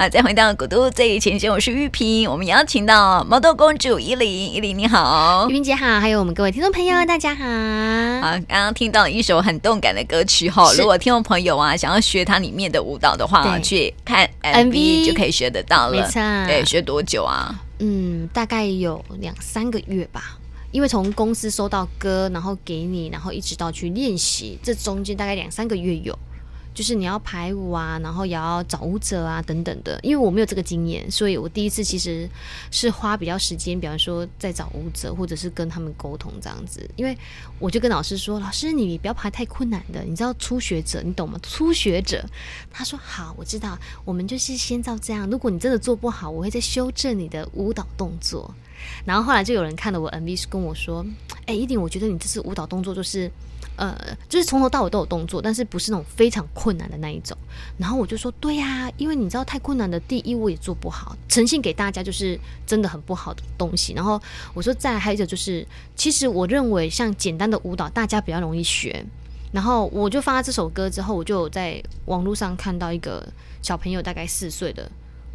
好，再回到古都最前线，我是玉萍。我们邀请到毛豆公主依琳，依琳你好，玉萍姐好，还有我们各位听众朋友，大家好。好，刚刚听到一首很动感的歌曲哈，如果听众朋友啊想要学它里面的舞蹈的话，去看 MV 就可以学得到了。没错，对，学多久啊？嗯，大概有两三个月吧。因为从公司收到歌，然后给你，然后一直到去练习，这中间大概两三个月有，就是你要排舞啊，然后也要找舞者啊等等的。因为我没有这个经验，所以我第一次其实是花比较时间，比方说在找舞者，或者是跟他们沟通这样子。因为我就跟老师说：“老师，你不要排太困难的，你知道初学者，你懂吗？初学者。”他说：“好，我知道，我们就是先照这样。如果你真的做不好，我会再修正你的舞蹈动作。”然后后来就有人看了我 MV，是跟我说：“哎，依琳，我觉得你这次舞蹈动作就是，呃，就是从头到尾都有动作，但是不是那种非常困难的那一种。”然后我就说：“对呀，因为你知道太困难的，第一我也做不好，呈现给大家就是真的很不好的东西。”然后我说：“再还有就是，其实我认为像简单的舞蹈，大家比较容易学。”然后我就发了这首歌之后，我就在网络上看到一个小朋友，大概四岁的。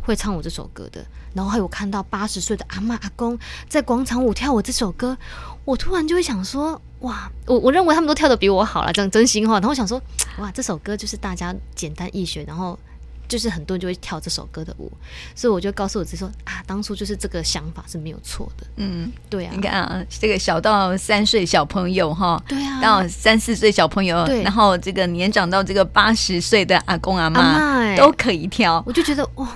会唱我这首歌的，然后还有看到八十岁的阿妈阿公在广场舞跳我这首歌，我突然就会想说，哇，我我认为他们都跳的比我好了，讲真心话。然后我想说，哇，这首歌就是大家简单易学，然后就是很多人就会跳这首歌的舞，所以我就告诉我自己说，啊，当初就是这个想法是没有错的。嗯，对啊，你看啊，这个小到三岁小朋友哈，对啊，到三四岁小朋友，对，然后这个年长到这个八十岁的阿公阿嬷都可以跳，我就觉得哇。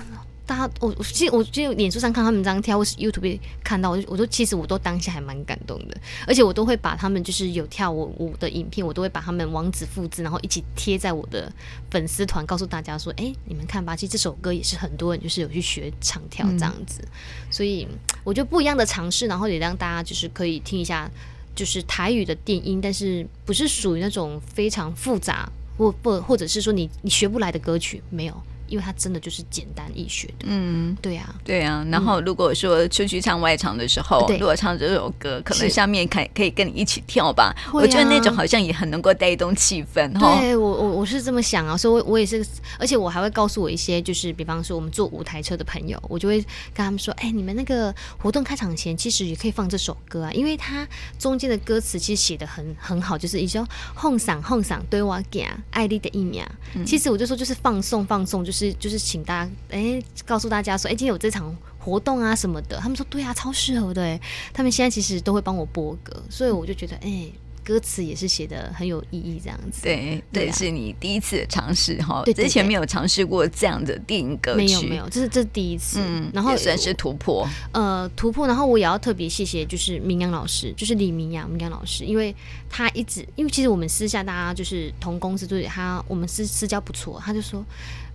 大家，我我其实我就脸书上看他们这样跳，或是 YouTube 看到，我就我都其实我都当下还蛮感动的，而且我都会把他们就是有跳舞舞的影片，我都会把他们网址复制，然后一起贴在我的粉丝团，告诉大家说，哎、欸，你们看吧，其实这首歌也是很多人就是有去学唱跳这样子，嗯、所以我觉得不一样的尝试，然后也让大家就是可以听一下，就是台语的电音，但是不是属于那种非常复杂或或或者是说你你学不来的歌曲，没有。因为它真的就是简单易学的，嗯，对呀、啊，对呀、啊。然后如果说出去唱外场的时候，嗯、如果唱这首歌，可能下面可可以跟你一起跳吧。我觉得那种好像也很能够带动气氛。对我我我是这么想啊，所以我我也是，而且我还会告诉我一些，就是比方说我们坐舞台车的朋友，我就会跟他们说，哎，你们那个活动开场前，其实也可以放这首歌啊，因为它中间的歌词其实写的很很好，就是一些哄嗓哄嗓对我讲爱丽的一秒。其实我就说就是放松放松，就是。是，就是请大家哎，告诉大家说，哎，今天有这场活动啊什么的。他们说对啊，超适合的。他们现在其实都会帮我播歌，所以我就觉得哎。歌词也是写的很有意义，这样子。对对，啊、是你第一次尝试哈，之前没有尝试过这样的电影歌曲，没有没有，这是这是第一次，嗯，然后也算是突破，呃，突破。然后我也要特别谢谢，就是明阳老师，就是李明阳明阳老师，因为他一直，因为其实我们私下大家就是同公司，就是他我们私私交不错，他就说，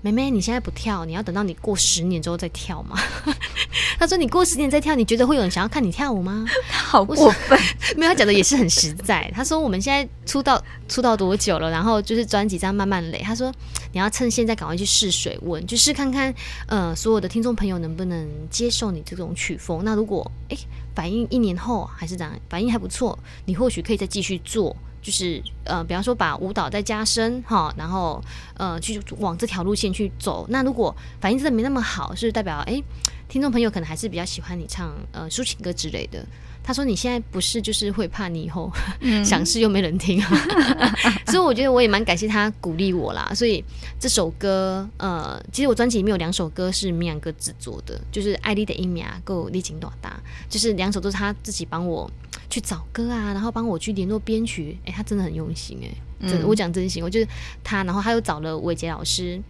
妹妹你现在不跳，你要等到你过十年之后再跳吗？他说你过十年再跳，你觉得会有人想要看你跳舞吗？他 好过分，没有，他讲的也是很实在。他说我们现在出道出道多久了？然后就是专辑这样慢慢累。他说你要趁现在赶快去试水温，就是看看，呃，所有的听众朋友能不能接受你这种曲风。那如果诶反应一年后还是这样，反应还不错，你或许可以再继续做，就是呃，比方说把舞蹈再加深哈，然后呃去往这条路线去走。那如果反应真的没那么好，是代表诶听众朋友可能还是比较喜欢你唱呃抒情歌之类的。他说：“你现在不是就是会怕你以后、嗯、想试又没人听、啊，所以我觉得我也蛮感谢他鼓励我啦。所以这首歌，呃，其实我专辑里面有两首歌是明阳哥制作的，就是《爱丽的一秒》够力情多大，就是两首都是他自己帮我去找歌啊，然后帮我去联络编曲。哎，他真的很用心哎、欸，真的，我讲真心，我就是他，然后他又找了伟杰老师，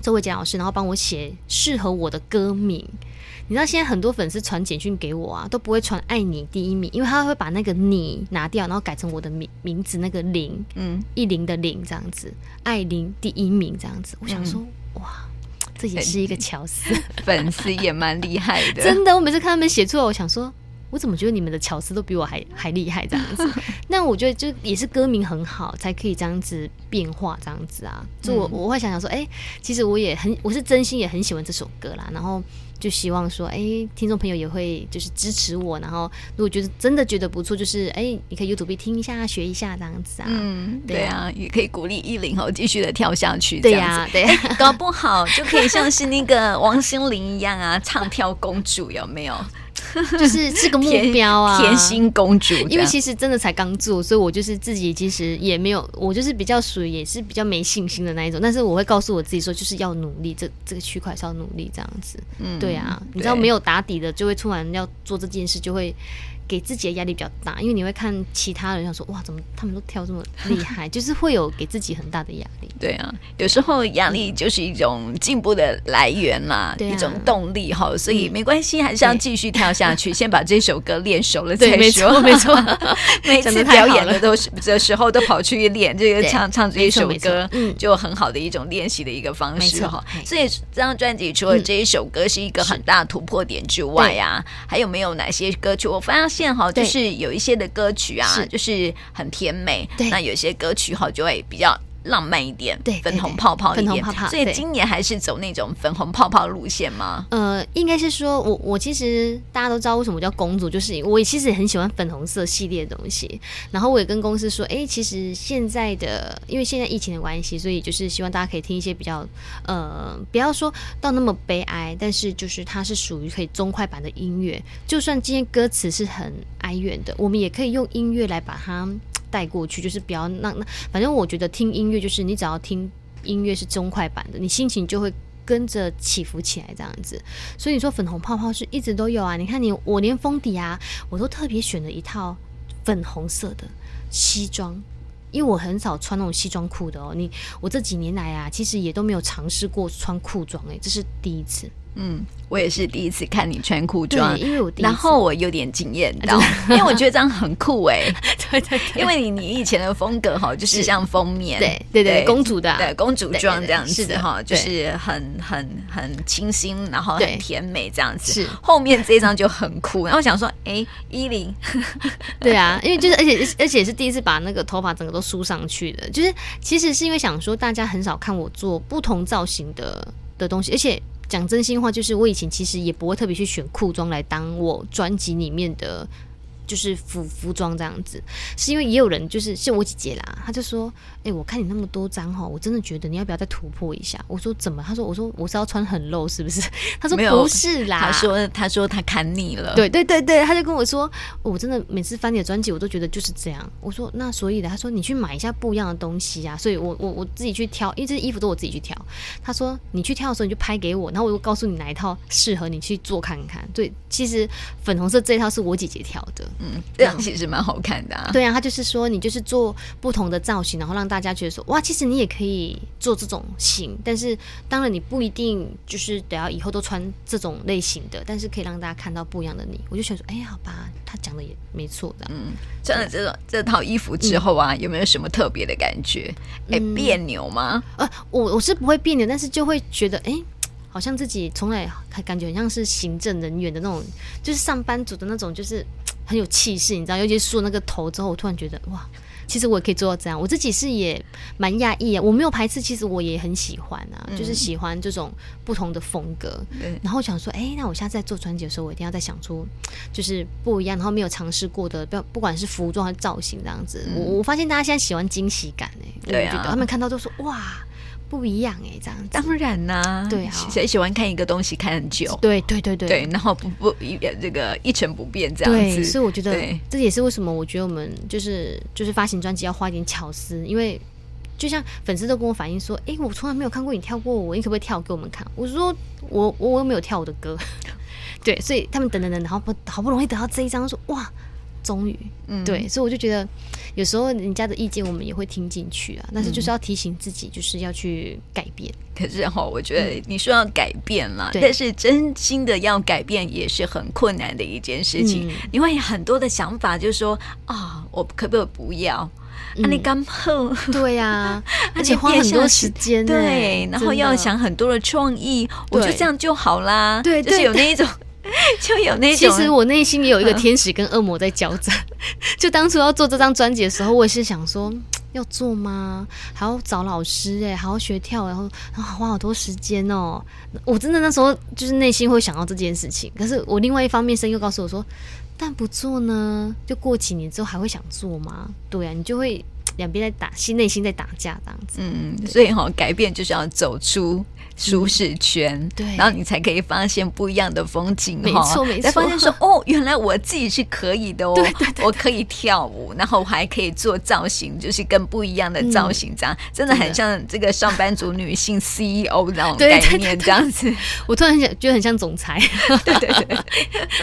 周伟杰老师，然后帮我写适合我的歌名。”你知道现在很多粉丝传简讯给我啊，都不会传“爱你第一名”，因为他会把那个“你”拿掉，然后改成我的名名字那个“零”，嗯，一零的“零”这样子，“爱零第一名”这样子。我想说，嗯、哇，这也是一个巧思，粉丝也蛮厉害的。真的，我每次看他们写出来，我想说，我怎么觉得你们的巧思都比我还 还厉害这样子？那我觉得就也是歌名很好，才可以这样子变化这样子啊。就我我会想想说，哎、欸，其实我也很，我是真心也很喜欢这首歌啦。然后。就希望说，哎、欸，听众朋友也会就是支持我，然后如果觉得真的觉得不错，就是哎、欸，你可以 YouTube 听一下、学一下这样子啊。嗯，对啊，也可以鼓励依林哦，继续的跳下去。对呀、啊，对、啊，搞不好就可以像是那个王心凌一样啊，唱跳公主有没有？就是这个目标啊，甜心公主。因为其实真的才刚做，所以我就是自己其实也没有，我就是比较属于也是比较没信心的那一种。但是我会告诉我自己说，就是要努力，这这个区块是要努力这样子。嗯，对啊，你知道没有打底的，就会突然要做这件事，就会。给自己的压力比较大，因为你会看其他人，想说哇，怎么他们都跳这么厉害，就是会有给自己很大的压力。对啊，有时候压力就是一种进步的来源嘛，嗯、一种动力哈。所以没关系，还是要继续跳下去，先把这首歌练熟了再说。没错，没错。每次表演的都是的时候，都跑去练这个唱唱这一首歌，嗯，就很好的一种练习的一个方式哈。所以这张专辑除了这一首歌是一个很大突破点之外啊，还有没有哪些歌曲？我发现。好，就是有一些的歌曲啊，就是很甜美。对，那有些歌曲哈，就会比较。浪漫一点，对，粉红泡泡一点，粉红泡泡。所以今年还是走那种粉红泡泡路线吗？呃，应该是说，我我其实大家都知道为什么叫公主，就是我其实也很喜欢粉红色系列的东西。然后我也跟公司说，哎、欸，其实现在的因为现在疫情的关系，所以就是希望大家可以听一些比较呃，不要说到那么悲哀，但是就是它是属于可以中快版的音乐。就算今天歌词是很哀怨的，我们也可以用音乐来把它。带过去就是比较那那，反正我觉得听音乐就是你只要听音乐是中快板的，你心情就会跟着起伏起来这样子。所以你说粉红泡泡是一直都有啊，你看你我连封底啊，我都特别选了一套粉红色的西装，因为我很少穿那种西装裤的哦。你我这几年来啊，其实也都没有尝试过穿裤装诶，这是第一次。嗯，我也是第一次看你穿裤装，因为我然后我有点惊艳到，因为我觉得这样很酷哎，对对，因为你你以前的风格哈，就是像封面，对对对，公主的，对公主装这样子哈，就是很很很清新，然后很甜美这样子，是。后面这一张就很酷，然后我想说，哎，依林，对啊，因为就是而且而且是第一次把那个头发整个都梳上去的，就是其实是因为想说大家很少看我做不同造型的的东西，而且。讲真心话，就是我以前其实也不会特别去选裤装来当我专辑里面的。就是服服装这样子，是因为也有人就是像我姐姐啦，她就说：“哎、欸，我看你那么多张哈，我真的觉得你要不要再突破一下？”我说：“怎么？”她说：“我说我是要穿很露，是不是？” 她说：“不是啦。”她说：“她说她看腻了。”对对对对，她就跟我说：“我真的每次翻你的专辑，我都觉得就是这样。”我说：“那所以的？”她说：“你去买一下不一样的东西啊。”所以我我我自己去挑，因为这些衣服都我自己去挑。她说：“你去挑的时候你就拍给我，然后我就告诉你哪一套适合你去做看看。”对，其实粉红色这一套是我姐姐挑的，嗯，这样其实。蛮好看的，啊，对啊，他就是说你就是做不同的造型，然后让大家觉得说哇，其实你也可以做这种型，但是当然你不一定就是得要以后都穿这种类型的，但是可以让大家看到不一样的你。我就想说，哎，好吧，他讲的也没错的。嗯，穿了这种这套衣服之后啊，嗯、有没有什么特别的感觉？哎，别扭吗？呃，我我是不会别扭，但是就会觉得哎。好像自己从来感觉很像是行政人员的那种，就是上班族的那种，就是很有气势，你知道？尤其是梳那个头之后，我突然觉得哇，其实我也可以做到这样。我自己是也蛮讶异啊，我没有排斥，其实我也很喜欢啊，嗯、就是喜欢这种不同的风格。嗯、然后想说，哎、欸，那我下次在做专辑的时候，我一定要再想出就是不一样，然后没有尝试过的，不不管是服装还是造型这样子。嗯、我我发现大家现在喜欢惊喜感哎、欸，对啊，他们看到都说哇。不一样哎、欸，这样子当然呐、啊，对啊，谁喜欢看一个东西看很久？对对对对，对，然后不不一这个一成不变这样子，所以我觉得这也是为什么我觉得我们就是就是发行专辑要花一点巧思，因为就像粉丝都跟我反映说，哎，我从来没有看过你跳过舞，你可不可以跳给我们看？我说我我我没有跳我的歌，对，所以他们等等等，然后不好不容易得到这一张，说哇。终于，嗯，对，所以我就觉得，有时候人家的意见我们也会听进去啊，但是就是要提醒自己，就是要去改变。可是哈，我觉得你说要改变了，嗯、但是真心的要改变也是很困难的一件事情。嗯、你会有很多的想法，就是说啊、哦，我可不可以不要？嗯、啊，你刚碰对呀、啊，而且花很多时间，对，然后要想很多的创意，我就这样就好啦。对，就是有那一种。就有那种。其实我内心也有一个天使跟恶魔在交战。就当初要做这张专辑的时候，我也是想说，要做吗？还要找老师哎，还要学跳，然后然后花好多时间哦。我真的那时候就是内心会想到这件事情，可是我另外一方面声音又告诉我说，但不做呢，就过几年之后还会想做吗？对啊，你就会两边在打，心内心在打架这样子。嗯，所以哈、哦，改变就是要走出。舒适圈，对，然后你才可以发现不一样的风景，没错没错。才发现说，哦，原来我自己是可以的哦，对对对，我可以跳舞，然后我还可以做造型，就是跟不一样的造型，这样、嗯、真的很像这个上班族女性 CEO 那种概念，这样子。我突然想，觉得很像总裁，对对对，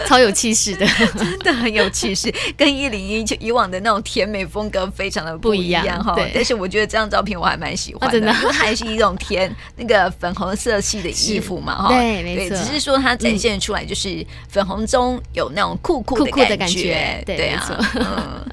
超有气势的，真的很有气势，跟一零一就以往的那种甜美风格非常的不一样哈。但是我觉得这张照片我还蛮喜欢的，还是一种甜那个粉红。色系的衣服嘛，哈，对，没错，只是说它展现出来就是粉红中有那种酷酷的感觉，对啊，嗯，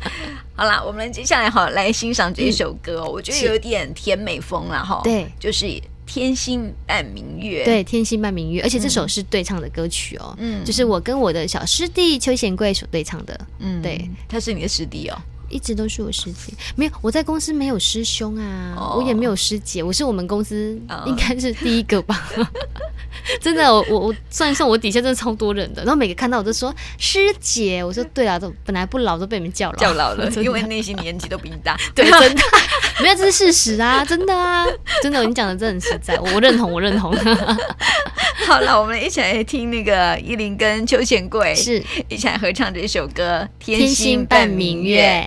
好啦，我们接下来哈来欣赏这一首歌，我觉得有点甜美风了哈，对，就是天星伴明月，对，天星伴明月，而且这首是对唱的歌曲哦，嗯，就是我跟我的小师弟邱贤贵所对唱的，嗯，对，他是你的师弟哦。一直都是我师姐，没有我在公司没有师兄啊，oh. 我也没有师姐，我是我们公司应该是第一个吧。Oh. 真的，我我算一算，我底下真的超多人的，然后每个看到我都说师姐，我说对啊，都本来不老都被你们叫老叫老了，因为那些年纪都比你大，对，真的，没有这是事实啊，真的啊，真的，你讲的真的很实在，我认同，我认同。好了，我们一起来听那个依林跟邱贤贵是一起来合唱这首歌《天星伴明月》。